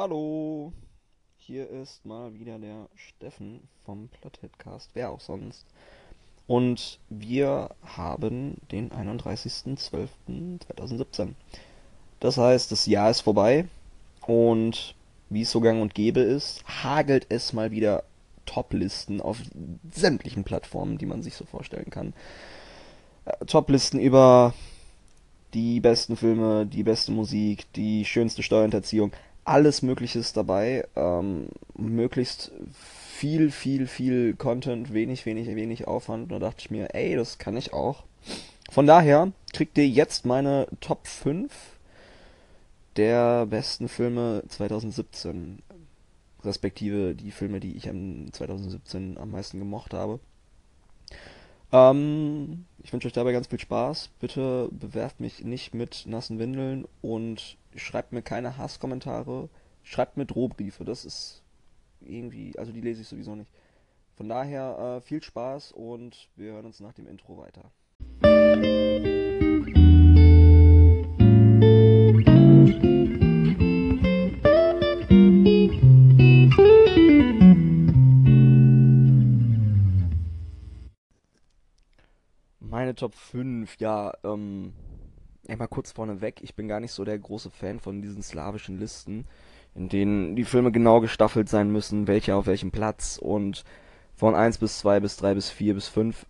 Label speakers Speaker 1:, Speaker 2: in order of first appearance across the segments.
Speaker 1: Hallo, hier ist mal wieder der Steffen vom Plotheadcast, wer auch sonst. Und wir haben den 31.12.2017. Das heißt, das Jahr ist vorbei und wie es so gang und gäbe ist, hagelt es mal wieder Toplisten auf sämtlichen Plattformen, die man sich so vorstellen kann. Äh, Toplisten über die besten Filme, die beste Musik, die schönste Steuerhinterziehung, alles Mögliche ist dabei. Ähm, möglichst viel, viel, viel Content, wenig, wenig, wenig Aufwand. Und da dachte ich mir, ey, das kann ich auch. Von daher kriegt ihr jetzt meine Top 5 der besten Filme 2017. Respektive die Filme, die ich am 2017 am meisten gemocht habe. Ähm, ich wünsche euch dabei ganz viel Spaß. Bitte bewerft mich nicht mit nassen Windeln und schreibt mir keine Hasskommentare. Schreibt mir Drohbriefe. Das ist irgendwie, also die lese ich sowieso nicht. Von daher äh, viel Spaß und wir hören uns nach dem Intro weiter. Top 5, ja, ähm, mal kurz vorneweg, ich bin gar nicht so der große Fan von diesen slawischen Listen, in denen die Filme genau gestaffelt sein müssen, welcher auf welchem Platz und von 1 bis 2 bis 3 bis 4 bis 5.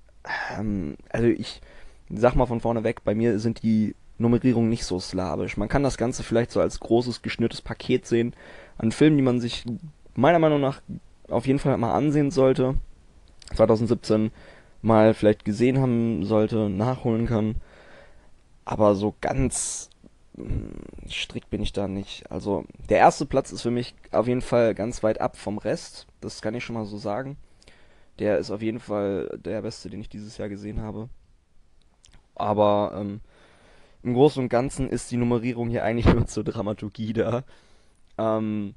Speaker 1: Ähm, also ich sag mal von vorneweg, bei mir sind die Nummerierungen nicht so slawisch. Man kann das Ganze vielleicht so als großes geschnürtes Paket sehen an Filmen, die man sich meiner Meinung nach auf jeden Fall mal ansehen sollte. 2017 mal vielleicht gesehen haben sollte, nachholen kann. Aber so ganz hm, strikt bin ich da nicht. Also der erste Platz ist für mich auf jeden Fall ganz weit ab vom Rest. Das kann ich schon mal so sagen. Der ist auf jeden Fall der beste, den ich dieses Jahr gesehen habe. Aber ähm, im Großen und Ganzen ist die Nummerierung hier eigentlich nur zur Dramaturgie da. Ähm,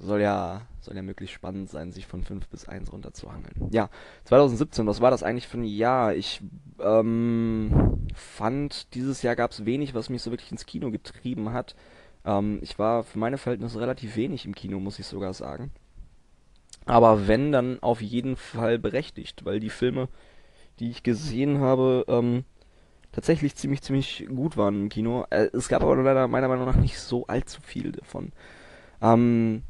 Speaker 1: soll ja, soll ja möglichst spannend sein, sich von 5 bis 1 runterzuhangeln. Ja, 2017, was war das eigentlich für ein Jahr? Ich ähm, fand, dieses Jahr gab es wenig, was mich so wirklich ins Kino getrieben hat. Ähm, ich war für meine Verhältnisse relativ wenig im Kino, muss ich sogar sagen. Aber wenn, dann auf jeden Fall berechtigt, weil die Filme, die ich gesehen habe, ähm, tatsächlich ziemlich, ziemlich gut waren im Kino. Äh, es gab aber leider meiner Meinung nach nicht so allzu viel davon. Ähm,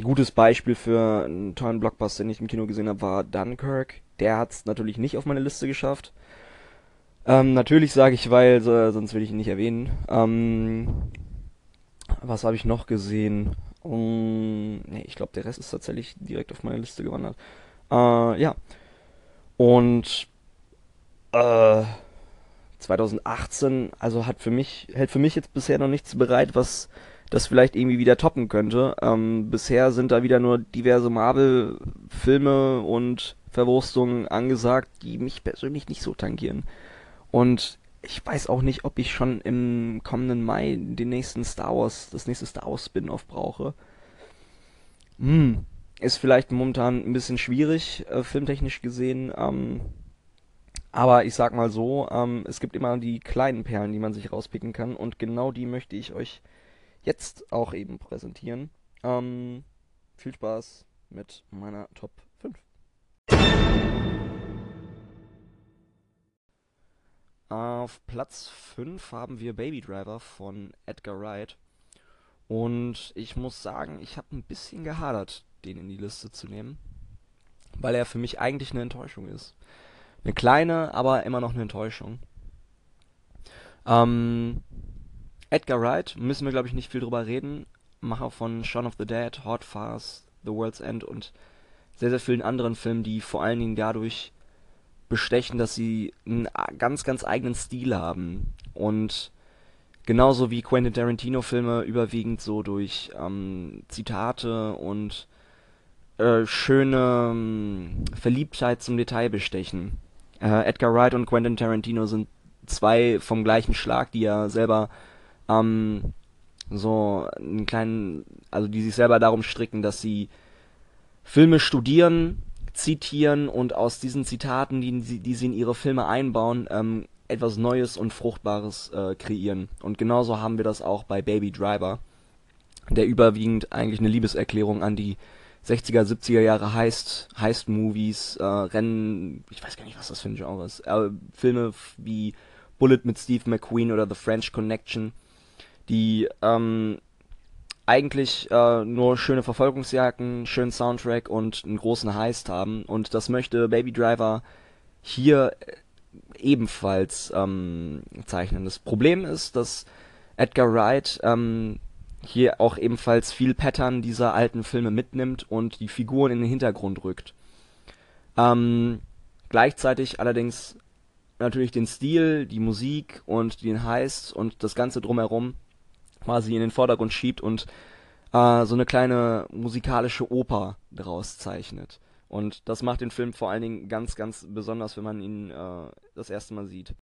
Speaker 1: gutes Beispiel für einen tollen Blockbuster, den ich im Kino gesehen habe, war Dunkirk. Der hat es natürlich nicht auf meine Liste geschafft. Ähm, natürlich sage ich, weil, so, sonst will ich ihn nicht erwähnen. Ähm, was habe ich noch gesehen? Um, nee, ich glaube, der Rest ist tatsächlich direkt auf meine Liste gewandert. Äh, ja. Und äh, 2018, also hat für mich, hält für mich jetzt bisher noch nichts bereit, was das vielleicht irgendwie wieder toppen könnte. Ähm, bisher sind da wieder nur diverse Marvel-Filme und Verwurstungen angesagt, die mich persönlich nicht so tangieren. Und ich weiß auch nicht, ob ich schon im kommenden Mai den nächsten Star Wars, das nächste Star Wars Spin-off brauche. Hm, ist vielleicht momentan ein bisschen schwierig, äh, filmtechnisch gesehen. Ähm, aber ich sag mal so, ähm, es gibt immer die kleinen Perlen, die man sich rauspicken kann. Und genau die möchte ich euch jetzt auch eben präsentieren. Ähm, viel Spaß mit meiner Top 5. Auf Platz 5 haben wir Baby Driver von Edgar Wright. Und ich muss sagen, ich habe ein bisschen gehadert, den in die Liste zu nehmen. Weil er für mich eigentlich eine Enttäuschung ist. Eine kleine, aber immer noch eine Enttäuschung. Ähm, Edgar Wright, müssen wir glaube ich nicht viel drüber reden. Macher von Shaun of the Dead, Hot Fast, The World's End und sehr, sehr vielen anderen Filmen, die vor allen Dingen dadurch bestechen, dass sie einen ganz, ganz eigenen Stil haben. Und genauso wie Quentin Tarantino Filme überwiegend so durch ähm, Zitate und äh, schöne ähm, Verliebtheit zum Detail bestechen. Äh, Edgar Wright und Quentin Tarantino sind zwei vom gleichen Schlag, die ja selber ähm, so einen kleinen, also die sich selber darum stricken, dass sie Filme studieren, zitieren und aus diesen Zitaten, die, sie, die sie in ihre Filme einbauen, ähm, etwas Neues und Fruchtbares äh, kreieren. Und genauso haben wir das auch bei Baby Driver. der überwiegend eigentlich eine Liebeserklärung an die 60er, 70er Jahre Heist, Heist-Movies, äh, Rennen, ich weiß gar nicht, was das für ein Genre ist, äh, Filme wie Bullet mit Steve McQueen oder The French Connection, die ähm, eigentlich äh, nur schöne Verfolgungsjagden, schönen Soundtrack und einen großen Heist haben. Und das möchte Baby Driver hier ebenfalls ähm, zeichnen. Das Problem ist, dass Edgar Wright ähm, hier auch ebenfalls viel Pattern dieser alten Filme mitnimmt und die Figuren in den Hintergrund rückt. Ähm, gleichzeitig allerdings natürlich den Stil, die Musik und den Heist und das Ganze drumherum quasi in den Vordergrund schiebt und äh, so eine kleine musikalische Oper daraus zeichnet. Und das macht den Film vor allen Dingen ganz, ganz besonders, wenn man ihn äh, das erste Mal sieht.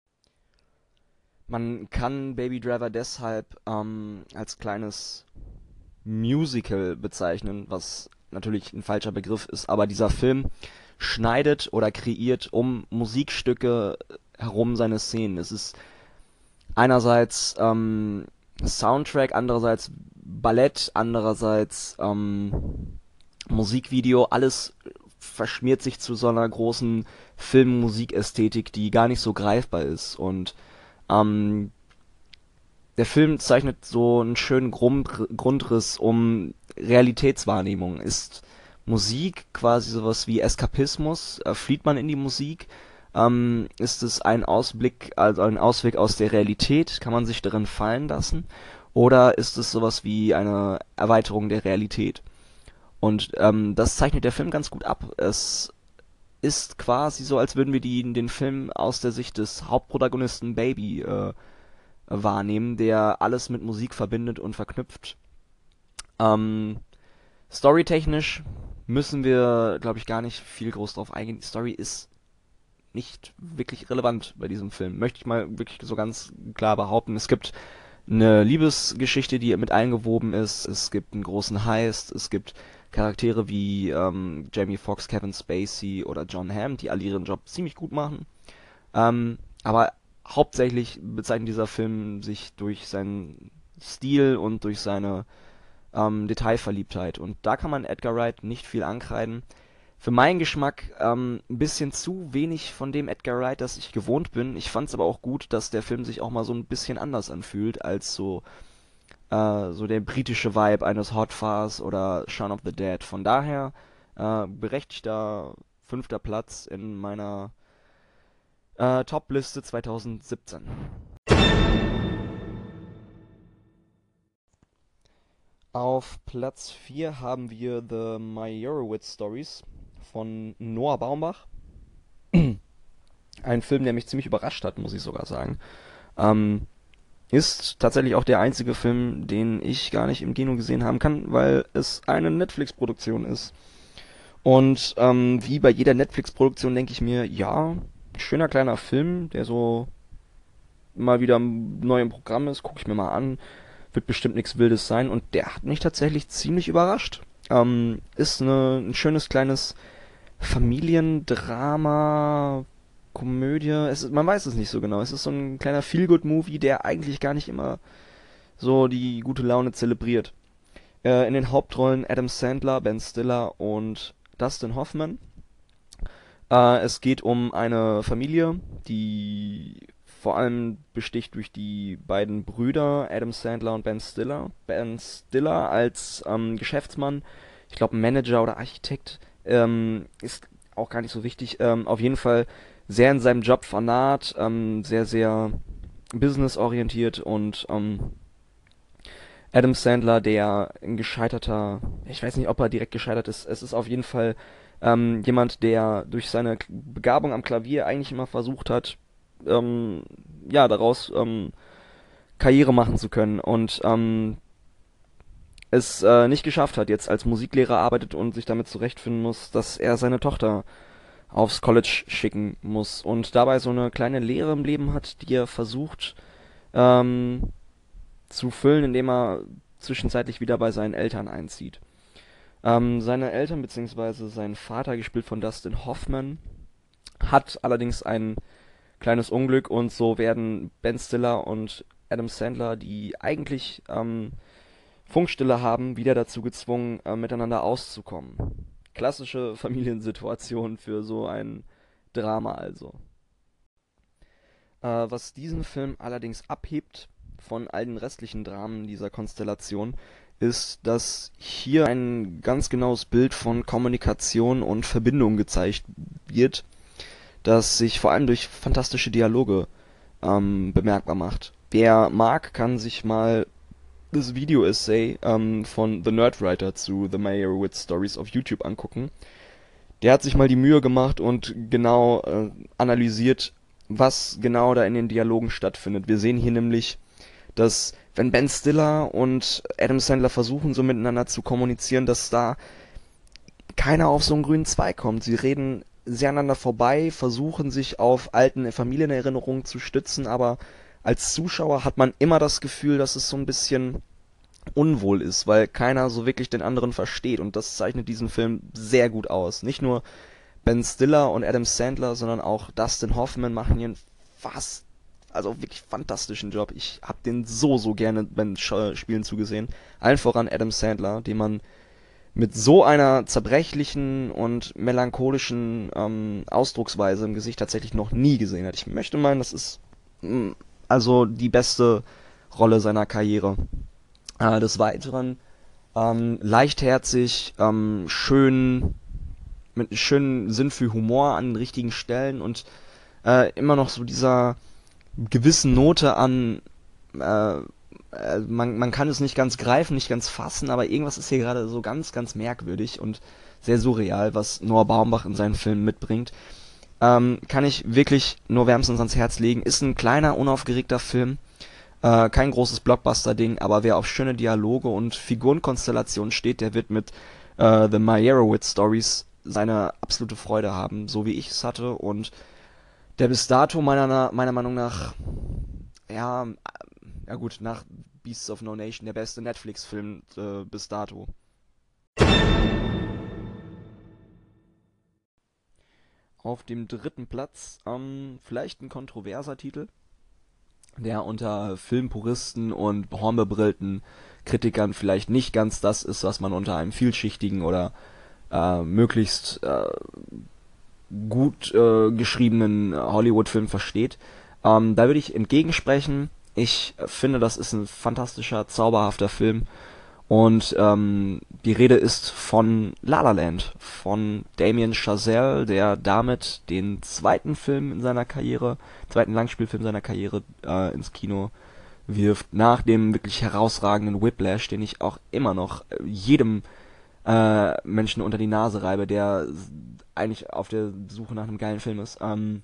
Speaker 1: Man kann Baby Driver deshalb ähm, als kleines Musical bezeichnen, was natürlich ein falscher Begriff ist, aber dieser Film schneidet oder kreiert um Musikstücke herum seine Szenen. Es ist einerseits ähm, Soundtrack, andererseits Ballett, andererseits ähm, Musikvideo, alles verschmiert sich zu so einer großen Film-Musikästhetik, die gar nicht so greifbar ist. Und ähm, der Film zeichnet so einen schönen Grund, Grundriss um Realitätswahrnehmung. Ist Musik quasi sowas wie Eskapismus? Äh, flieht man in die Musik? Ähm, ist es ein Ausblick, also ein Ausweg aus der Realität? Kann man sich darin fallen lassen? Oder ist es sowas wie eine Erweiterung der Realität? Und ähm, das zeichnet der Film ganz gut ab. Es ist quasi so, als würden wir die, den Film aus der Sicht des Hauptprotagonisten Baby äh, wahrnehmen, der alles mit Musik verbindet und verknüpft. Ähm, storytechnisch müssen wir, glaube ich, gar nicht viel groß drauf eingehen. Die Story ist nicht wirklich relevant bei diesem Film. Möchte ich mal wirklich so ganz klar behaupten. Es gibt eine Liebesgeschichte, die mit eingewoben ist. Es gibt einen großen Heist. Es gibt Charaktere wie ähm, Jamie Foxx, Kevin Spacey oder John Hamm, die alle ihren Job ziemlich gut machen. Ähm, aber hauptsächlich bezeichnet dieser Film sich durch seinen Stil und durch seine ähm, Detailverliebtheit. Und da kann man Edgar Wright nicht viel ankreiden für meinen Geschmack ähm, ein bisschen zu wenig von dem Edgar Wright, das ich gewohnt bin. Ich fand es aber auch gut, dass der Film sich auch mal so ein bisschen anders anfühlt als so äh, so der britische Vibe eines Hot Fuzz oder Shaun of the Dead. Von daher äh, berechtigter fünfter Platz in meiner äh, Top-Liste 2017. Auf Platz 4 haben wir The Meyerowitz Stories von Noah Baumbach. Ein Film, der mich ziemlich überrascht hat, muss ich sogar sagen. Ähm, ist tatsächlich auch der einzige Film, den ich gar nicht im Kino gesehen haben kann, weil es eine Netflix-Produktion ist. Und ähm, wie bei jeder Netflix-Produktion denke ich mir, ja, schöner kleiner Film, der so mal wieder neu im Programm ist, gucke ich mir mal an, wird bestimmt nichts Wildes sein und der hat mich tatsächlich ziemlich überrascht. Ähm, ist eine, ein schönes kleines Familiendrama, Komödie. Es man weiß es nicht so genau. Es ist so ein kleiner Feel-Good-Movie, der eigentlich gar nicht immer so die gute Laune zelebriert. Äh, in den Hauptrollen Adam Sandler, Ben Stiller und Dustin Hoffman. Äh, es geht um eine Familie, die vor allem besticht durch die beiden Brüder Adam Sandler und Ben Stiller. Ben Stiller als ähm, Geschäftsmann, ich glaube Manager oder Architekt, ähm, ist auch gar nicht so wichtig. Ähm, auf jeden Fall sehr in seinem Job fanat, ähm, sehr, sehr businessorientiert und ähm, Adam Sandler, der ein gescheiterter, ich weiß nicht, ob er direkt gescheitert ist, es ist auf jeden Fall ähm, jemand, der durch seine Begabung am Klavier eigentlich immer versucht hat, ähm, ja, daraus Karriere machen zu können und es äh, nicht geschafft hat, jetzt als Musiklehrer arbeitet und sich damit zurechtfinden muss, dass er seine Tochter aufs College schicken muss und dabei so eine kleine Leere im Leben hat, die er versucht ähm, zu füllen, indem er zwischenzeitlich wieder bei seinen Eltern einzieht. Ähm, seine Eltern bzw. sein Vater, gespielt von Dustin Hoffman, hat allerdings ein kleines Unglück und so werden Ben Stiller und Adam Sandler, die eigentlich ähm, Funkstille haben, wieder dazu gezwungen, äh, miteinander auszukommen. Klassische Familiensituation für so ein Drama also. Äh, was diesen Film allerdings abhebt von all den restlichen Dramen dieser Konstellation, ist, dass hier ein ganz genaues Bild von Kommunikation und Verbindung gezeigt wird, das sich vor allem durch fantastische Dialoge ähm, bemerkbar macht. Wer mag, kann sich mal das Video-Essay ähm, von The Nerdwriter zu The Meyerowitz Stories auf YouTube angucken. Der hat sich mal die Mühe gemacht und genau äh, analysiert, was genau da in den Dialogen stattfindet. Wir sehen hier nämlich, dass wenn Ben Stiller und Adam Sandler versuchen, so miteinander zu kommunizieren, dass da keiner auf so einen grünen Zweig kommt. Sie reden sehr aneinander vorbei, versuchen sich auf alten Familienerinnerungen zu stützen, aber als Zuschauer hat man immer das Gefühl, dass es so ein bisschen unwohl ist, weil keiner so wirklich den anderen versteht und das zeichnet diesen Film sehr gut aus. Nicht nur Ben Stiller und Adam Sandler, sondern auch Dustin Hoffman machen hier einen fast, also wirklich fantastischen Job. Ich hab den so, so gerne beim Spielen zugesehen. Allen voran Adam Sandler, den man mit so einer zerbrechlichen und melancholischen ähm, Ausdrucksweise im Gesicht tatsächlich noch nie gesehen hat. Ich möchte meinen, das ist mm, also die beste Rolle seiner Karriere. Äh, des Weiteren ähm, leichtherzig, ähm, schön, mit schönem Sinn für Humor an den richtigen Stellen und äh, immer noch so dieser gewissen Note an äh, äh, man, man kann es nicht ganz greifen, nicht ganz fassen, aber irgendwas ist hier gerade so ganz, ganz merkwürdig und sehr surreal, was Noah Baumbach in seinen Filmen mitbringt. Ähm, kann ich wirklich nur wärmstens ans Herz legen. Ist ein kleiner, unaufgeregter Film. Äh, kein großes Blockbuster-Ding, aber wer auf schöne Dialoge und Figurenkonstellationen steht, der wird mit äh, The Meyerowitz Stories seine absolute Freude haben, so wie ich es hatte. Und der bis dato meiner, meiner Meinung nach, ja, ja gut, nach Beasts of No Nation der beste Netflix-Film äh, bis dato. Auf dem dritten Platz ähm, vielleicht ein kontroverser Titel, der unter Filmpuristen und hornbebrillten Kritikern vielleicht nicht ganz das ist, was man unter einem vielschichtigen oder äh, möglichst äh, gut äh, geschriebenen Hollywood-Film versteht. Ähm, da würde ich entgegensprechen, ich finde, das ist ein fantastischer, zauberhafter Film. Und ähm, die Rede ist von La La Land, von Damien Chazelle, der damit den zweiten Film in seiner Karriere, zweiten Langspielfilm seiner Karriere äh, ins Kino wirft, nach dem wirklich herausragenden Whiplash, den ich auch immer noch äh, jedem äh, Menschen unter die Nase reibe, der eigentlich auf der Suche nach einem geilen Film ist. Ähm,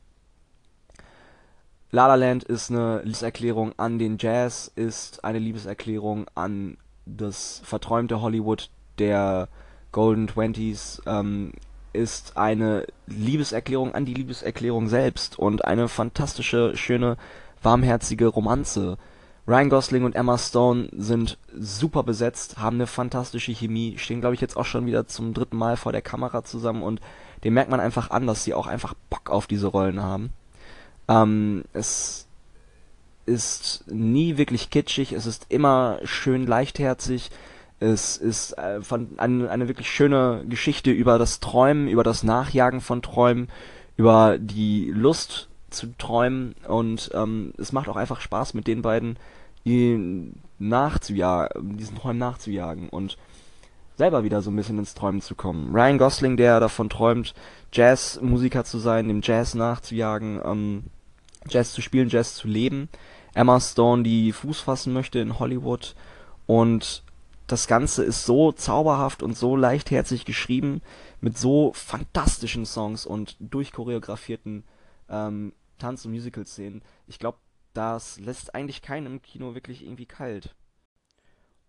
Speaker 1: La La Land ist eine Liebeserklärung an den Jazz, ist eine Liebeserklärung an das verträumte Hollywood der Golden Twenties, ähm, ist eine Liebeserklärung an die Liebeserklärung selbst und eine fantastische, schöne, warmherzige Romanze. Ryan Gosling und Emma Stone sind super besetzt, haben eine fantastische Chemie, stehen glaube ich jetzt auch schon wieder zum dritten Mal vor der Kamera zusammen und dem merkt man einfach an, dass sie auch einfach Bock auf diese Rollen haben. Ähm, es ist nie wirklich kitschig, es ist immer schön leichtherzig. Es ist äh, von, eine, eine wirklich schöne Geschichte über das Träumen, über das Nachjagen von Träumen, über die Lust zu träumen und ähm, es macht auch einfach Spaß mit den beiden nachzujagen, diesen Träumen nachzujagen und selber wieder so ein bisschen ins Träumen zu kommen. Ryan Gosling, der davon träumt, Jazzmusiker zu sein, dem Jazz nachzujagen, ähm, Jazz zu spielen, Jazz zu leben. Emma Stone, die Fuß fassen möchte in Hollywood. Und das Ganze ist so zauberhaft und so leichtherzig geschrieben, mit so fantastischen Songs und durchchoreografierten ähm, Tanz- und Musical-Szenen. Ich glaube, das lässt eigentlich keinen im Kino wirklich irgendwie kalt.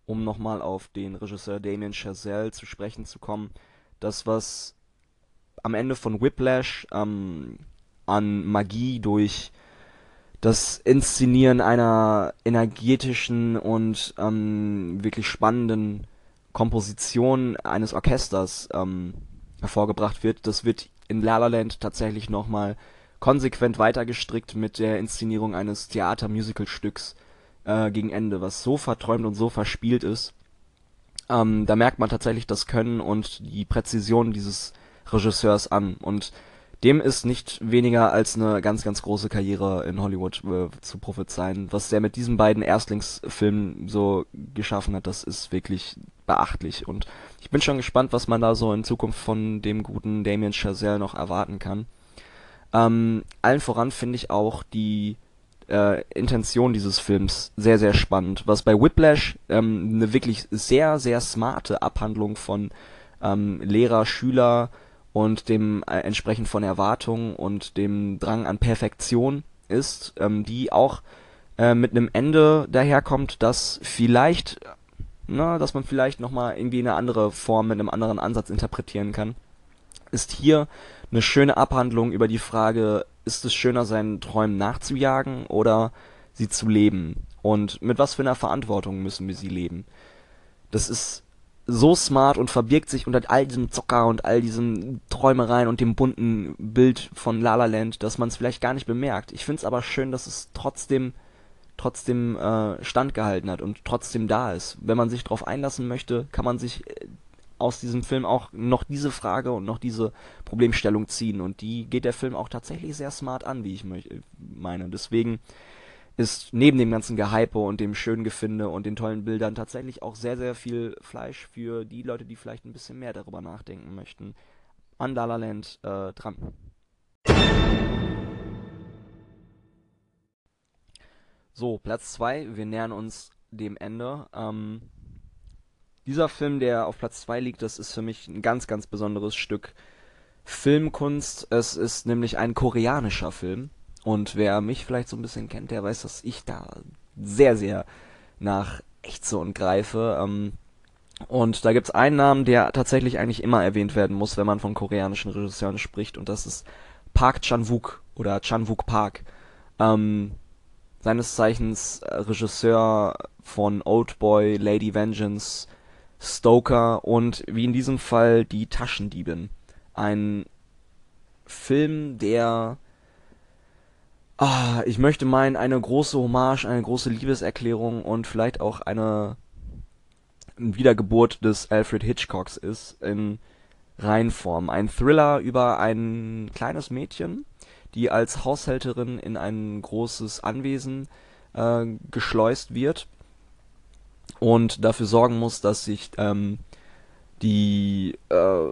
Speaker 1: Um nochmal auf den Regisseur Damien Chazelle zu sprechen zu kommen, das, was am Ende von Whiplash ähm, an Magie durch das Inszenieren einer energetischen und ähm, wirklich spannenden Komposition eines Orchesters ähm, hervorgebracht wird, das wird in La La Land tatsächlich nochmal konsequent weitergestrickt mit der Inszenierung eines Theater-Musical-Stücks äh, gegen Ende, was so verträumt und so verspielt ist, Ähm, da merkt man tatsächlich das Können und die Präzision dieses Regisseurs an. Und dem ist nicht weniger als eine ganz, ganz große Karriere in Hollywood äh, zu prophezeien. Was der mit diesen beiden Erstlingsfilmen so geschaffen hat, das ist wirklich beachtlich. Und ich bin schon gespannt, was man da so in Zukunft von dem guten Damien Chazelle noch erwarten kann. Ähm, allen voran finde ich auch die äh, Intention dieses Films sehr, sehr spannend. Was bei Whiplash ähm, eine wirklich sehr, sehr smarte Abhandlung von ähm, Lehrer, Schüler, und dem äh, entsprechend von Erwartungen und dem Drang an Perfektion ist, ähm, die auch äh, mit einem Ende daherkommt, das vielleicht, na, dass man vielleicht nochmal irgendwie eine andere Form mit einem anderen Ansatz interpretieren kann, ist hier eine schöne Abhandlung über die Frage, ist es schöner, seinen Träumen nachzujagen oder sie zu leben? Und mit was für einer Verantwortung müssen wir sie leben? Das ist so smart und verbirgt sich unter all diesem Zocker und all diesen Träumereien und dem bunten Bild von La La Land, dass man es vielleicht gar nicht bemerkt. Ich finde es aber schön, dass es trotzdem trotzdem äh, standgehalten hat und trotzdem da ist. Wenn man sich darauf einlassen möchte, kann man sich äh, aus diesem Film auch noch diese Frage und noch diese Problemstellung ziehen und die geht der Film auch tatsächlich sehr smart an, wie ich meine. Deswegen ist neben dem ganzen Gehype und dem schönen Gefinde und den tollen Bildern tatsächlich auch sehr, sehr viel Fleisch für die Leute, die vielleicht ein bisschen mehr darüber nachdenken möchten, an La La Land äh, dran. So, Platz 2, wir nähern uns dem Ende. Ähm, dieser Film, der auf Platz 2 liegt, das ist für mich ein ganz, ganz besonderes Stück Filmkunst. Es ist nämlich ein koreanischer Film und wer mich vielleicht so ein bisschen kennt, der weiß, dass ich da sehr, sehr nach ächze und greife. Ähm, und da gibt's einen Namen, der tatsächlich eigentlich immer erwähnt werden muss, wenn man von koreanischen Regisseuren spricht, und das ist Park Chan-wook oder Chan-wook Park. Ähm, seines Zeichens Regisseur von Oldboy, Lady Vengeance, Stoker und wie in diesem Fall Die Taschendiebin. Ein Film, der Ah, ich möchte meinen, eine große Hommage, eine große Liebeserklärung und vielleicht auch eine Wiedergeburt des Alfred Hitchcocks ist in Reinform. Ein Thriller über ein kleines Mädchen, die als Haushälterin in ein großes Anwesen äh, geschleust wird und dafür sorgen muss, dass sich ähm, die äh,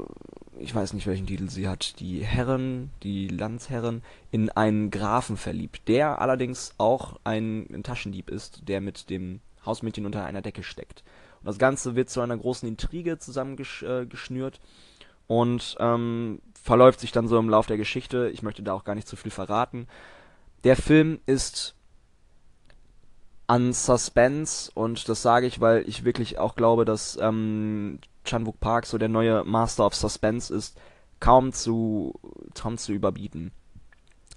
Speaker 1: ich weiß nicht welchen Titel sie hat, die Herren, die Landsherren, in einen Grafen verliebt, der allerdings auch ein, ein Taschendieb ist, der mit dem Hausmädchen unter einer Decke steckt. Und das Ganze wird zu einer großen Intrige zusammengeschnürt äh, und ähm, verläuft sich dann so im Lauf der Geschichte. Ich möchte da auch gar nicht zu viel verraten. Der Film ist an Suspense und das sage ich, weil ich wirklich auch glaube, dass ähm, Chan-wook Park so der neue Master of Suspense ist, kaum zu, kaum zu überbieten.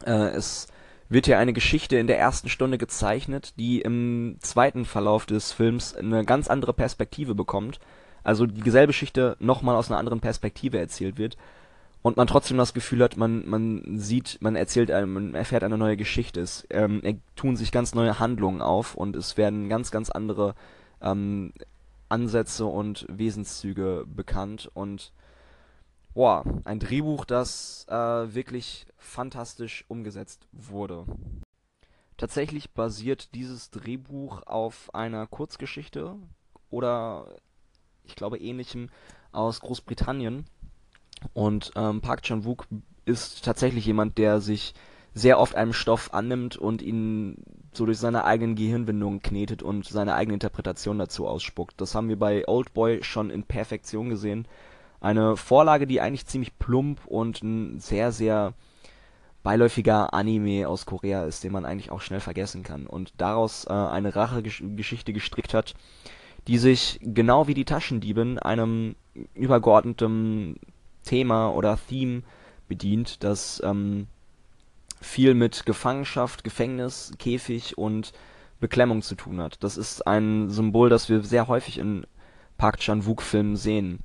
Speaker 1: Äh, es wird hier eine Geschichte in der ersten Stunde gezeichnet, die im zweiten Verlauf des Films eine ganz andere Perspektive bekommt. Also die selbe Geschichte nochmal aus einer anderen Perspektive erzählt wird und man trotzdem das Gefühl hat, man, man sieht, man erzählt, man erfährt eine neue Geschichte. Es ähm, tun sich ganz neue Handlungen auf und es werden ganz, ganz andere ähm, Ansätze und Wesenszüge bekannt und boah, ein Drehbuch, das äh, wirklich fantastisch umgesetzt wurde. Tatsächlich basiert dieses Drehbuch auf einer Kurzgeschichte oder ich glaube ähnlichem aus Großbritannien. Und ähm, Park Chan-wook ist tatsächlich jemand, der sich sehr oft einem Stoff annimmt und ihn so durch seine eigenen Gehirnwindungen knetet und seine eigene Interpretation dazu ausspuckt. Das haben wir bei Oldboy schon in Perfektion gesehen. Eine Vorlage, die eigentlich ziemlich plump und ein sehr, sehr beiläufiger Anime aus Korea ist, den man eigentlich auch schnell vergessen kann. Und daraus äh, eine Rachegeschichte gestrickt hat, die sich genau wie die Taschendieben einem übergeordneten Thema oder Theme bedient, das ähm, viel mit Gefangenschaft, Gefängnis, Käfig und Beklemmung zu tun hat. Das ist ein Symbol, das wir sehr häufig in Park Chan-wook-Filmen sehen.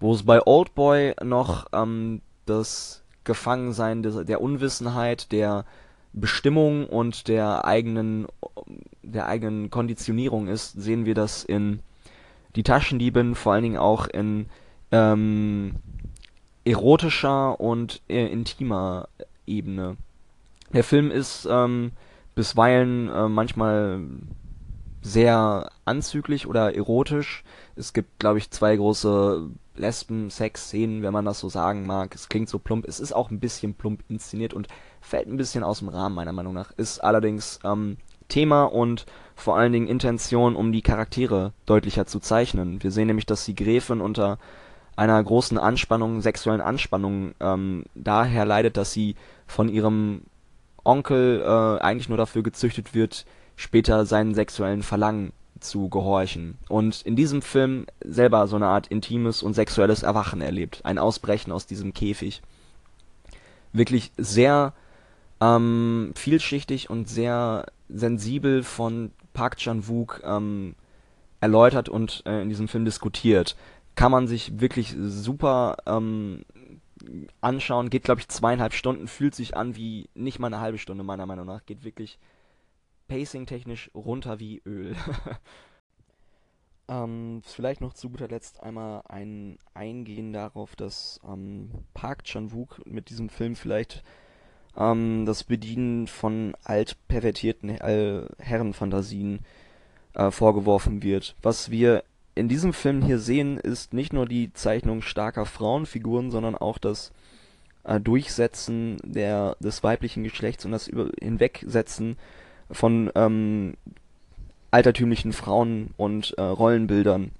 Speaker 1: Wo es bei Oldboy noch ähm, das Gefangensein der, der Unwissenheit, der Bestimmung und der eigenen der eigenen Konditionierung ist, sehen wir das in die Taschendiebin vor allen Dingen auch in ähm, erotischer und äh, intimer Ebene. Der Film ist ähm, bisweilen äh, manchmal sehr anzüglich oder erotisch. Es gibt, glaube ich, zwei große Lesben-Sex-Szenen, wenn man das so sagen mag. Es klingt so plump. Es ist auch ein bisschen plump inszeniert und fällt ein bisschen aus dem Rahmen, meiner Meinung nach. Ist allerdings ähm, Thema und vor allen Dingen Intention, um die Charaktere deutlicher zu zeichnen. Wir sehen nämlich, dass die Gräfin unter einer großen Anspannung, sexuellen Anspannung ähm, daher leidet, dass sie von ihrem Onkel äh, eigentlich nur dafür gezüchtet wird, später seinen sexuellen Verlangen zu gehorchen. Und in diesem Film selber so eine Art intimes und sexuelles Erwachen erlebt. Ein Ausbrechen aus diesem Käfig. Wirklich sehr ähm, vielschichtig und sehr sensibel von Park Chan-wook ähm, erläutert und äh, in diesem Film diskutiert. Kann man sich wirklich super ähm, anschauen. Geht, glaube ich, zweieinhalb Stunden, fühlt sich an wie nicht mal eine halbe Stunde, meiner Meinung nach. Geht wirklich pacing-technisch runter wie Öl. ähm, vielleicht noch zu guter Letzt einmal ein Eingehen darauf, dass ähm, Park Chan-wook mit diesem Film vielleicht ähm, das Bedienen von altpervertierten äh, Herrenfantasien äh, vorgeworfen wird. Was wir in diesem Film hier sehen, ist nicht nur die Zeichnung starker Frauenfiguren, sondern auch das äh, Durchsetzen der, des weiblichen Geschlechts und das Über Hinwegsetzen von ähm, altertümlichen Frauen und äh, Rollenbildern.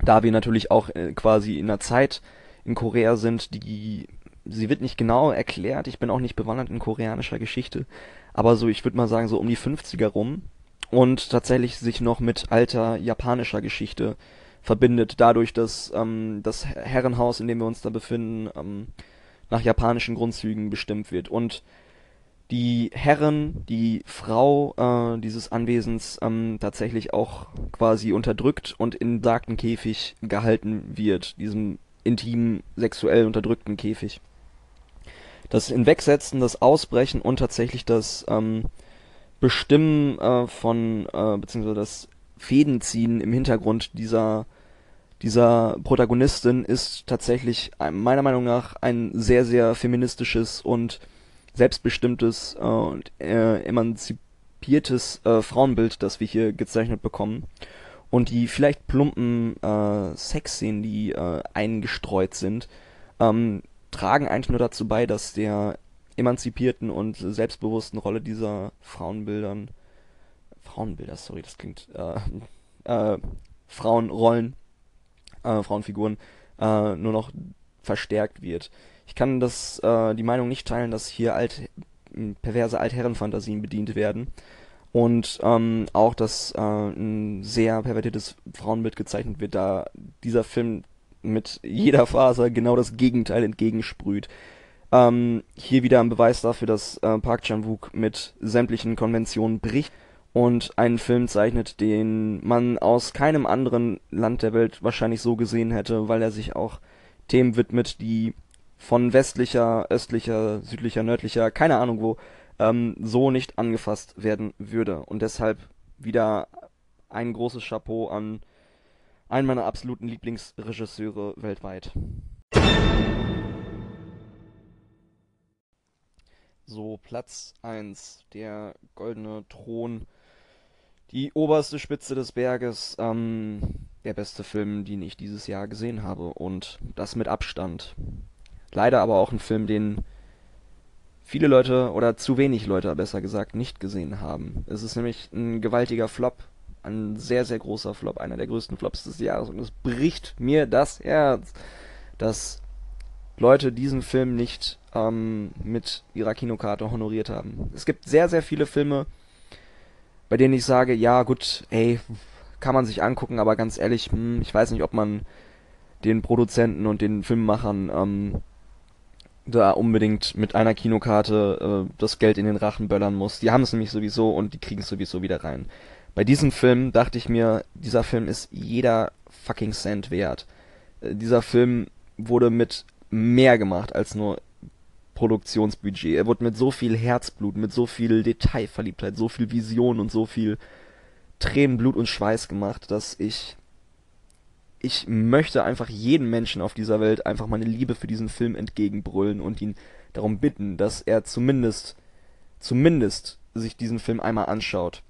Speaker 1: Da wir natürlich auch äh, quasi in einer Zeit in Korea sind, die sie wird nicht genau erklärt, ich bin auch nicht bewandert in koreanischer Geschichte, aber so, ich würde mal sagen, so um die 50er rum und tatsächlich sich noch mit alter japanischer Geschichte verbindet, dadurch, dass ähm, das Herrenhaus, in dem wir uns da befinden, ähm, nach japanischen Grundzügen bestimmt wird. Und die Herren, die Frau äh, dieses Anwesens ähm, tatsächlich auch quasi unterdrückt und in besagten Käfig gehalten wird, diesem intimen, sexuell unterdrückten Käfig. Das Hinwegsetzen, das Ausbrechen und tatsächlich das ähm, Bestimmen äh, von, äh, beziehungsweise das Fädenziehen im Hintergrund dieser, dieser Protagonistin ist tatsächlich meiner Meinung nach ein sehr, sehr feministisches und selbstbestimmtes äh, und äh, emanzipiertes äh, Frauenbild, das wir hier gezeichnet bekommen. Und die vielleicht plumpen äh, Sexszenen, die äh, eingestreut sind, ähm, tragen eigentlich nur dazu bei, dass der emanzipierten und selbstbewussten Rolle dieser Frauenbildern, Frauenbilder, sorry, das klingt, äh, äh, Frauenrollen, äh, Frauenfiguren, äh, nur noch verstärkt wird. Ich kann das, äh, die Meinung nicht teilen, dass hier alt, perverse Altherrenfantasien bedient werden und ähm, auch, dass äh, ein sehr pervertiertes Frauenbild gezeichnet wird, da dieser Film mit jeder Faser genau das Gegenteil entgegensprüht. Ähm, hier wieder ein Beweis dafür, dass äh, Park Chan-wook mit sämtlichen Konventionen bricht und einen Film zeichnet, den man aus keinem anderen Land der Welt wahrscheinlich so gesehen hätte, weil er sich auch Themen widmet, die von westlicher, östlicher, südlicher, nördlicher, keine Ahnung wo, ähm, so nicht angefasst werden würde. Und deshalb wieder ein großes Chapeau an einen meiner absoluten Lieblingsregisseure weltweit. So, Platz 1, der goldene Thron, die oberste Spitze des Berges, ähm, der beste Film, den ich dieses Jahr gesehen habe und das mit Abstand. Leider aber auch ein Film, den viele Leute oder zu wenig Leute besser gesagt nicht gesehen haben. Es ist nämlich ein gewaltiger Flop, ein sehr, sehr großer Flop, einer der größten Flops des Jahres und es bricht mir das Herz, dass Leute diesen Film nicht ähm, mit ihrer Kinokarte honoriert haben. Es gibt sehr, sehr viele Filme, bei denen ich sage, ja gut, ey, kann man sich angucken, aber ganz ehrlich, hm, ich weiß nicht, ob man den Produzenten und den Filmemachern ähm, da unbedingt mit einer Kinokarte äh, das Geld in den Rachen böllern muss. Die haben es nämlich sowieso und die kriegen es sowieso wieder rein. Bei diesem Film dachte ich mir, dieser Film ist jeder fucking Cent wert. Äh, dieser Film wurde mit mehr gemacht als nur Produktionsbudget. Er wurde mit so viel Herzblut, mit so viel Detailverliebtheit, so viel Vision und so viel Tränen, Blut und Schweiß gemacht, dass ich ich möchte einfach jeden Menschen auf dieser Welt einfach meine Liebe für diesen Film entgegenbrüllen und ihn darum bitten, dass er zumindest, zumindest sich diesen Film einmal anschaut.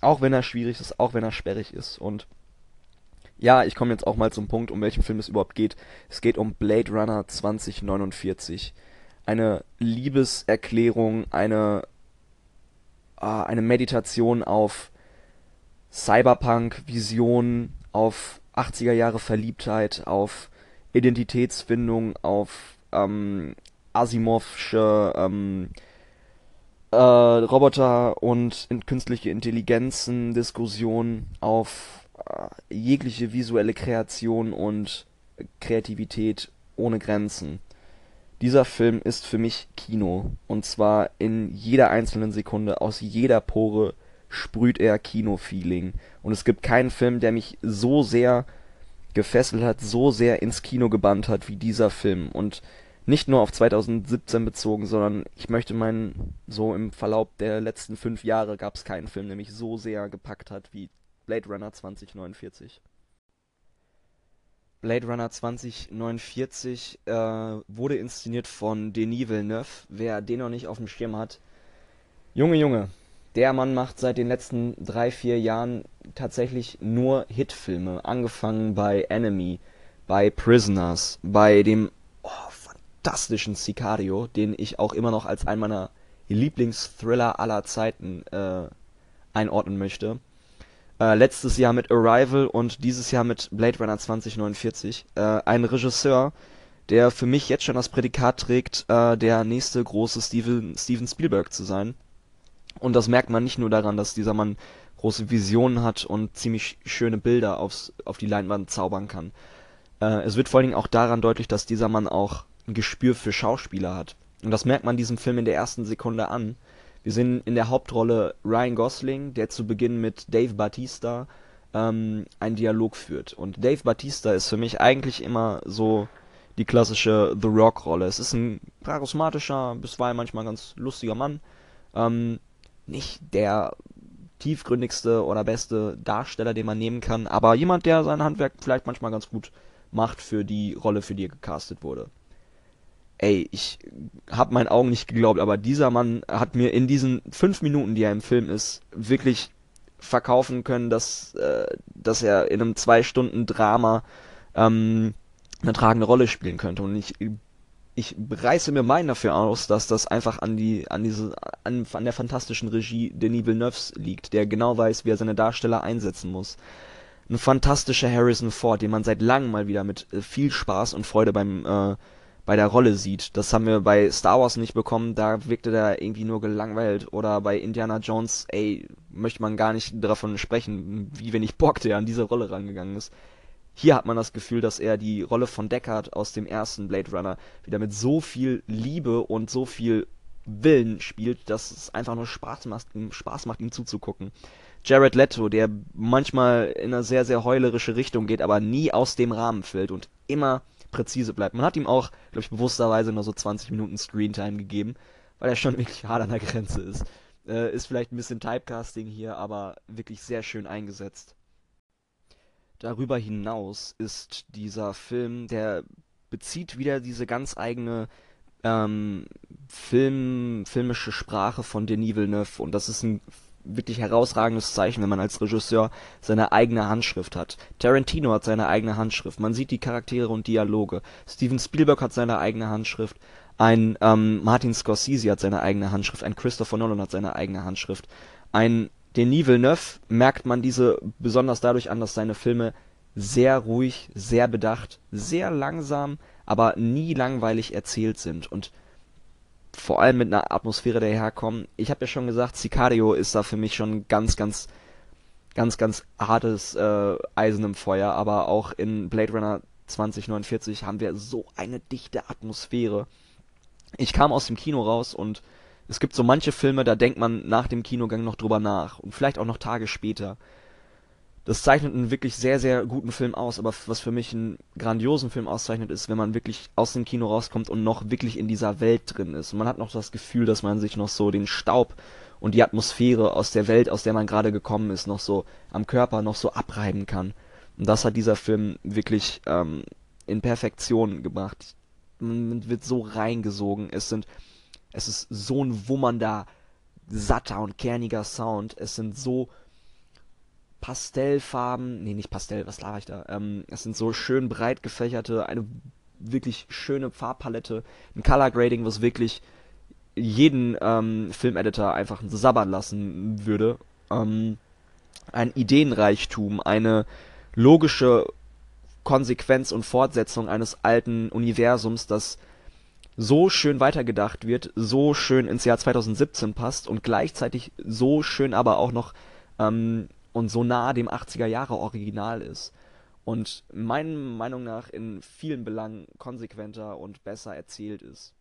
Speaker 1: Auch wenn er schwierig ist, auch wenn er sperrig ist. Und ja, ich komme jetzt auch mal zum Punkt, um welchen Film es überhaupt geht. Es geht um Blade Runner 2049. Eine Liebeserklärung, eine, äh, eine Meditation auf Cyberpunk-Visionen, auf 80er Jahre Verliebtheit, auf Identitätsfindung, auf ähm, Asimovsche ähm, äh, Roboter und in künstliche Intelligenzen Diskussion, auf jegliche visuelle Kreation und Kreativität ohne Grenzen. Dieser Film ist für mich Kino. Und zwar in jeder einzelnen Sekunde, aus jeder Pore sprüht er Kino-Feeling. Und es gibt keinen Film, der mich so sehr gefesselt hat, so sehr ins Kino gebannt hat wie dieser Film. Und nicht nur auf 2017 bezogen, sondern ich möchte meinen, so im Verlauf der letzten fünf Jahre gab es keinen Film, der mich so sehr gepackt hat wie Blade Runner 2049. Blade Runner 2049 äh, wurde inszeniert von Denis Villeneuve. Wer den noch nicht auf dem Schirm hat, Junge, Junge, der Mann macht seit den letzten drei, vier Jahren tatsächlich nur Hitfilme. Angefangen bei Enemy, bei Prisoners, bei dem oh, fantastischen Sicario, den ich auch immer noch als einen meiner Lieblingsthriller aller Zeiten äh, einordnen möchte. Äh, letztes Jahr mit Arrival und dieses Jahr mit Blade Runner 2049. Äh, ein Regisseur, der für mich jetzt schon das Prädikat trägt, äh, der nächste große Steven, Steven Spielberg zu sein. Und das merkt man nicht nur daran, dass dieser Mann große Visionen hat und ziemlich schöne Bilder aufs, auf die Leinwand zaubern kann. Äh, es wird vor allen Dingen auch daran deutlich, dass dieser Mann auch ein Gespür für Schauspieler hat. Und das merkt man diesem Film in der ersten Sekunde an. Wir sehen in der Hauptrolle Ryan Gosling, der zu Beginn mit Dave Batista ähm, einen Dialog führt. Und Dave Batista ist für mich eigentlich immer so die klassische The Rock-Rolle. Es ist ein charismatischer, bisweilen manchmal ganz lustiger Mann. Ähm, nicht der tiefgründigste oder beste Darsteller, den man nehmen kann, aber jemand, der sein Handwerk vielleicht manchmal ganz gut macht für die Rolle, für die er gecastet wurde. Ey, ich hab meinen Augen nicht geglaubt, aber dieser Mann hat mir in diesen fünf Minuten, die er im Film ist, wirklich verkaufen können, dass, äh, dass er in einem zwei Stunden Drama ähm, eine tragende Rolle spielen könnte. Und ich ich reiße mir meinen dafür aus, dass das einfach an die, an diese, an, an der fantastischen Regie Denis Villeneuves liegt, der genau weiß, wie er seine Darsteller einsetzen muss. Ein fantastischer Harrison Ford, den man seit langem mal wieder mit äh, viel Spaß und Freude beim, äh, bei der Rolle sieht. Das haben wir bei Star Wars nicht bekommen, da wirkte der irgendwie nur gelangweilt. Oder bei Indiana Jones, ey, möchte man gar nicht davon sprechen, wie wenig Bock der an diese Rolle rangegangen ist. Hier hat man das Gefühl, dass er die Rolle von Deckard aus dem ersten Blade Runner wieder mit so viel Liebe und so viel Willen spielt, dass es einfach nur Spaß macht, Spaß macht ihm zuzugucken. Jared Leto, der manchmal in eine sehr, sehr heulerische Richtung geht, aber nie aus dem Rahmen fällt und immer präzise bleibt. Man hat ihm auch, glaube ich, bewussterweise nur so 20 Minuten Screentime gegeben, weil er schon wirklich hart an der Grenze ist. Äh, ist vielleicht ein bisschen Typecasting hier, aber wirklich sehr schön eingesetzt. Darüber hinaus ist dieser Film, der bezieht wieder diese ganz eigene ähm, Film, filmische Sprache von Denis Villeneuve und das ist ein wirklich herausragendes Zeichen, wenn man als Regisseur seine eigene Handschrift hat. Tarantino hat seine eigene Handschrift. Man sieht die Charaktere und Dialoge. Steven Spielberg hat seine eigene Handschrift. Ein ähm, Martin Scorsese hat seine eigene Handschrift. Ein Christopher Nolan hat seine eigene Handschrift. Ein Denis Villeneuve merkt man diese besonders dadurch an, dass seine Filme sehr ruhig, sehr bedacht, sehr langsam, aber nie langweilig erzählt sind und vor allem mit einer Atmosphäre daherkommen. Ich habe ja schon gesagt, Sicario ist da für mich schon ganz, ganz, ganz, ganz hartes äh, Eisen im Feuer, aber auch in Blade Runner 2049 haben wir so eine dichte Atmosphäre. Ich kam aus dem Kino raus und es gibt so manche Filme, da denkt man nach dem Kinogang noch drüber nach und vielleicht auch noch Tage später. Das zeichnet einen wirklich sehr, sehr guten Film aus, aber was für mich einen grandiosen Film auszeichnet, ist, wenn man wirklich aus dem Kino rauskommt und noch wirklich in dieser Welt drin ist. Und man hat noch das Gefühl, dass man sich noch so den Staub und die Atmosphäre aus der Welt, aus der man gerade gekommen ist, noch so am Körper noch so abreiben kann. Und das hat dieser Film wirklich ähm, in Perfektion gebracht. Man wird so reingesogen. Es sind, es ist so ein wummernder, satter und kerniger Sound. Es sind so Pastellfarben, nee, nicht Pastell, was laber ich da? Ähm, es sind so schön breit gefächerte, eine wirklich schöne Farbpalette, ein Color Grading, was wirklich jeden ähm, Filmeditor einfach sabbern lassen würde. Ähm, ein Ideenreichtum, eine logische Konsequenz und Fortsetzung eines alten Universums, das so schön weitergedacht wird, so schön ins Jahr 2017 passt und gleichzeitig so schön aber auch noch ähm, und so nah dem 80er Jahre Original ist. Und meiner Meinung nach in vielen Belangen konsequenter und besser erzählt ist.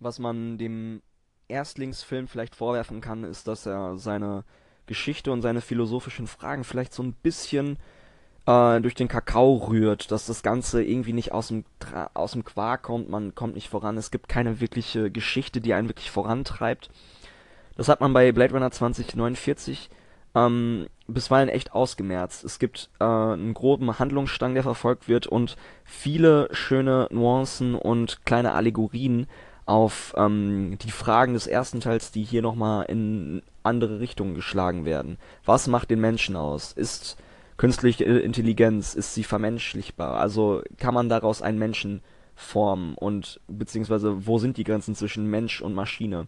Speaker 1: Was man dem Erstlingsfilm vielleicht vorwerfen kann, ist, dass er seine Geschichte und seine philosophischen Fragen vielleicht so ein bisschen äh, durch den Kakao rührt, dass das Ganze irgendwie nicht aus dem, aus dem Quark kommt, man kommt nicht voran, es gibt keine wirkliche Geschichte, die einen wirklich vorantreibt. Das hat man bei Blade Runner 2049 ähm, bisweilen echt ausgemerzt. Es gibt äh, einen groben Handlungsstrang, der verfolgt wird und viele schöne Nuancen und kleine Allegorien auf ähm, die Fragen des ersten Teils, die hier nochmal in andere Richtungen geschlagen werden. Was macht den Menschen aus? Ist künstliche Intelligenz, ist sie vermenschlichbar? Also kann man daraus einen Menschen formen und beziehungsweise wo sind die Grenzen zwischen Mensch und Maschine?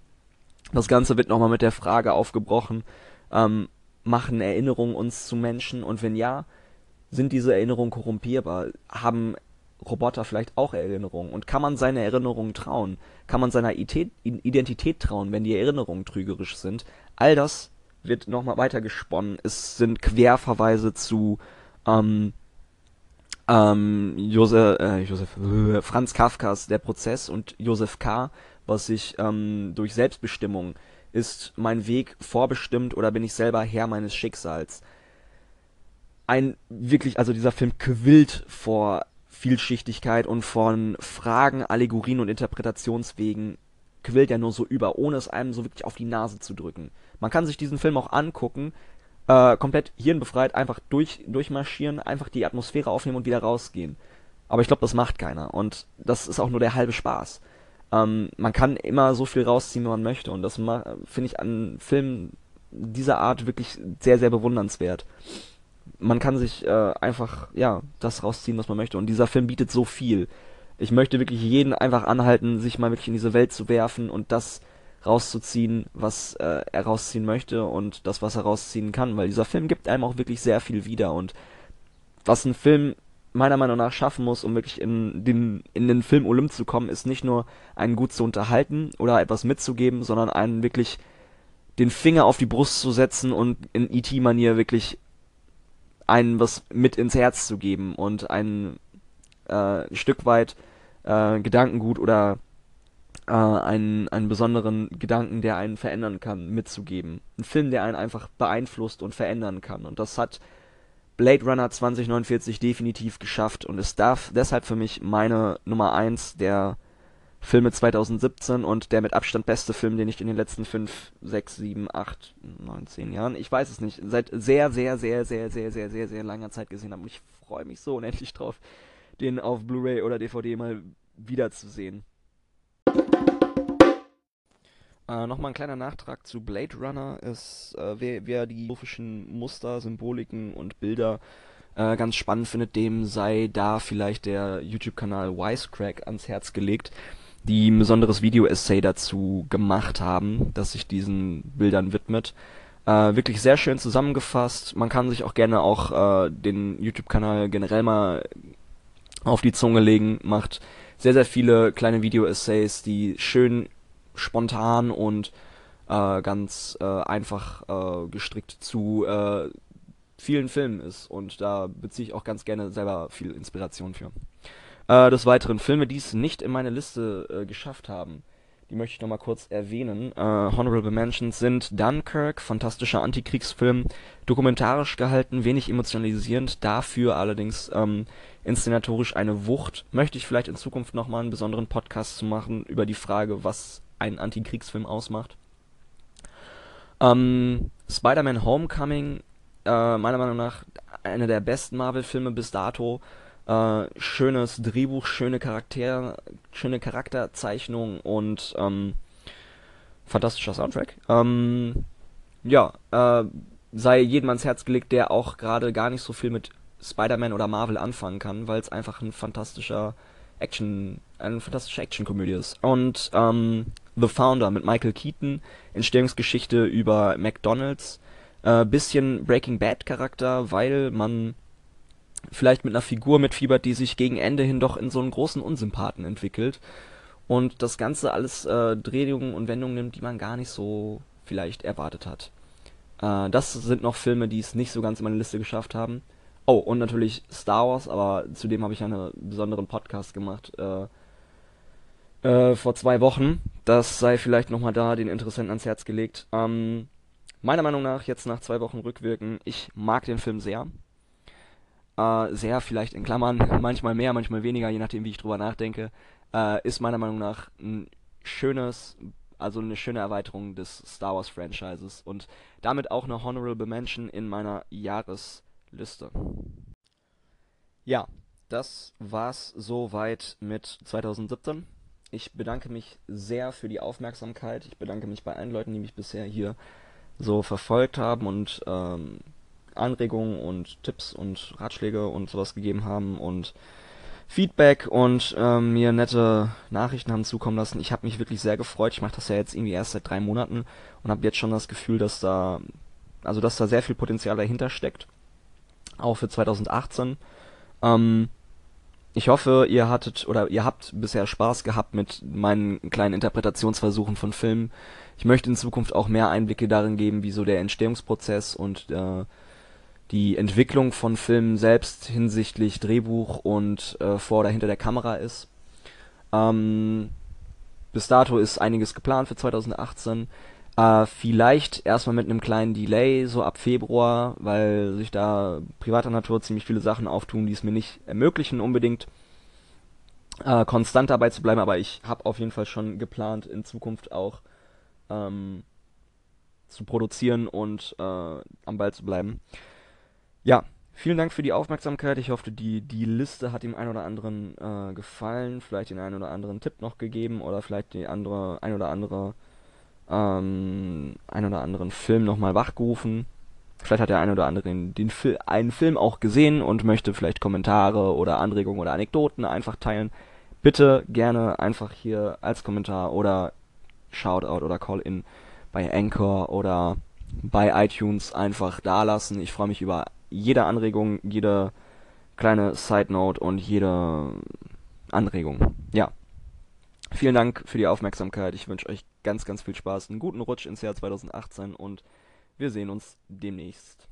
Speaker 1: Das Ganze wird nochmal mit der Frage aufgebrochen, ähm, machen Erinnerungen uns zu Menschen und wenn ja, sind diese Erinnerungen korrumpierbar? Haben Roboter vielleicht auch Erinnerungen? Und kann man seine Erinnerungen trauen? Kann man seiner Identität trauen, wenn die Erinnerungen trügerisch sind? All das wird nochmal weiter gesponnen. Es sind Querverweise zu ähm, ähm, Josef, äh, Josef äh, Franz Kafkas Der Prozess und Josef K., was sich ähm, durch Selbstbestimmung ist mein Weg vorbestimmt oder bin ich selber Herr meines Schicksals? Ein wirklich, also dieser Film quillt vor Vielschichtigkeit und von Fragen, Allegorien und Interpretationswegen quillt er nur so über, ohne es einem so wirklich auf die Nase zu drücken. Man kann sich diesen Film auch angucken, äh, komplett hirnbefreit, einfach durch, durchmarschieren, einfach die Atmosphäre aufnehmen und wieder rausgehen. Aber ich glaube, das macht keiner. Und das ist auch nur der halbe Spaß. Ähm, man kann immer so viel rausziehen, wie man möchte. Und das finde ich an Filmen dieser Art wirklich sehr, sehr bewundernswert. Man kann sich äh, einfach, ja, das rausziehen, was man möchte. Und dieser Film bietet so viel. Ich möchte wirklich jeden einfach anhalten, sich mal wirklich in diese Welt zu werfen und das rauszuziehen, was äh, er rausziehen möchte und das, was er rausziehen kann, weil dieser Film gibt einem auch wirklich sehr viel wieder und was ein Film meiner Meinung nach schaffen muss, um wirklich in den, in den Film Olymp zu kommen, ist nicht nur einen gut zu unterhalten oder etwas mitzugeben, sondern einen wirklich den Finger auf die Brust zu setzen und in E.T.-Manier wirklich einen was mit ins Herz zu geben und ein äh, Stück weit äh, Gedankengut oder äh, einen, einen besonderen Gedanken, der einen verändern kann, mitzugeben. Ein Film, der einen einfach beeinflusst und verändern kann. Und das hat Blade Runner 2049 definitiv geschafft und ist darf deshalb für mich meine Nummer 1 der Filme 2017 und der mit Abstand beste Film, den ich in den letzten 5, 6, 7, 8, 9, 10 Jahren, ich weiß es nicht, seit sehr, sehr, sehr, sehr, sehr, sehr, sehr, sehr langer Zeit gesehen habe. Und ich freue mich so unendlich drauf, den auf Blu-ray oder DVD mal wiederzusehen. Äh, Nochmal ein kleiner Nachtrag zu Blade Runner. Ist, äh, wer, wer die philosophischen Muster, Symboliken und Bilder äh, ganz spannend findet, dem sei da vielleicht der YouTube-Kanal Wisecrack ans Herz gelegt, die ein besonderes Video-Essay dazu gemacht haben, das sich diesen Bildern widmet. Äh, wirklich sehr schön zusammengefasst. Man kann sich auch gerne auch äh, den YouTube-Kanal generell mal auf die Zunge legen. Macht sehr, sehr viele kleine Video-Essays, die schön spontan und äh, ganz äh, einfach äh, gestrickt zu äh, vielen Filmen ist. Und da beziehe ich auch ganz gerne selber viel Inspiration für. Äh, des Weiteren Filme, die es nicht in meine Liste äh, geschafft haben, die möchte ich nochmal kurz erwähnen. Äh, Honorable Mentions sind Dunkirk, fantastischer Antikriegsfilm, dokumentarisch gehalten, wenig emotionalisierend, dafür allerdings ähm, inszenatorisch eine Wucht. Möchte ich vielleicht in Zukunft nochmal einen besonderen Podcast zu machen über die Frage, was einen Antikriegsfilm ausmacht. Ähm, Spider-Man Homecoming, äh, meiner Meinung nach einer der besten Marvel-Filme bis dato. Äh, schönes Drehbuch, schöne Charakter, schöne Charakterzeichnung und ähm, fantastischer Soundtrack. Ähm, ja, äh, sei jedem ans Herz gelegt, der auch gerade gar nicht so viel mit Spider-Man oder Marvel anfangen kann, weil es einfach ein fantastischer Action, eine fantastische Actionkomödie ist. Und ähm, The Founder mit Michael Keaton, Entstehungsgeschichte über McDonald's, äh, bisschen Breaking Bad Charakter, weil man vielleicht mit einer Figur mitfiebert, die sich gegen Ende hin doch in so einen großen Unsympathen entwickelt und das Ganze alles äh, Drehungen und Wendungen nimmt, die man gar nicht so vielleicht erwartet hat. Äh, das sind noch Filme, die es nicht so ganz in meine Liste geschafft haben. Oh, und natürlich Star Wars, aber zudem habe ich einen besonderen Podcast gemacht äh, äh, vor zwei Wochen. Das sei vielleicht nochmal da den Interessenten ans Herz gelegt. Ähm, meiner Meinung nach, jetzt nach zwei Wochen rückwirken, ich mag den Film sehr. Äh, sehr vielleicht in Klammern, manchmal mehr, manchmal weniger, je nachdem, wie ich drüber nachdenke. Äh, ist meiner Meinung nach ein schönes, also eine schöne Erweiterung des Star Wars Franchises und damit auch eine Honorable Mention in meiner Jahresliste. Ja, das war's soweit mit 2017. Ich bedanke mich sehr für die Aufmerksamkeit. Ich bedanke mich bei allen Leuten, die mich bisher hier so verfolgt haben und ähm, Anregungen und Tipps und Ratschläge und sowas gegeben haben und Feedback und ähm, mir nette Nachrichten haben zukommen lassen. Ich habe mich wirklich sehr gefreut. Ich mache das ja jetzt irgendwie erst seit drei Monaten und habe jetzt schon das Gefühl, dass da also dass da sehr viel Potenzial dahinter steckt, auch für 2018. Ähm, ich hoffe, ihr hattet oder ihr habt bisher Spaß gehabt mit meinen kleinen Interpretationsversuchen von Filmen. Ich möchte in Zukunft auch mehr Einblicke darin geben, wie so der Entstehungsprozess und äh, die Entwicklung von Filmen selbst hinsichtlich Drehbuch und äh, vor oder hinter der Kamera ist. Ähm, bis dato ist einiges geplant für 2018. Äh, vielleicht erstmal mit einem kleinen Delay, so ab Februar, weil sich da privater Natur ziemlich viele Sachen auftun, die es mir nicht ermöglichen, unbedingt äh, konstant dabei zu bleiben. Aber ich habe auf jeden Fall schon geplant, in Zukunft auch ähm, zu produzieren und äh, am Ball zu bleiben. Ja, vielen Dank für die Aufmerksamkeit. Ich hoffe, die, die Liste hat dem einen oder anderen äh, gefallen, vielleicht den einen oder anderen Tipp noch gegeben oder vielleicht die andere, ein oder andere, ähm, ein oder anderen Film nochmal wachgerufen. Vielleicht hat der eine oder andere den, den Fil einen Film auch gesehen und möchte vielleicht Kommentare oder Anregungen oder Anekdoten einfach teilen. Bitte gerne einfach hier als Kommentar oder Shoutout oder Call-in bei Anchor oder bei iTunes einfach dalassen. Ich freue mich über jede Anregung, jede kleine Side Note und jede Anregung. Ja. Vielen Dank für die Aufmerksamkeit. Ich wünsche euch ganz, ganz viel Spaß, einen guten Rutsch ins Jahr 2018 und wir sehen uns demnächst.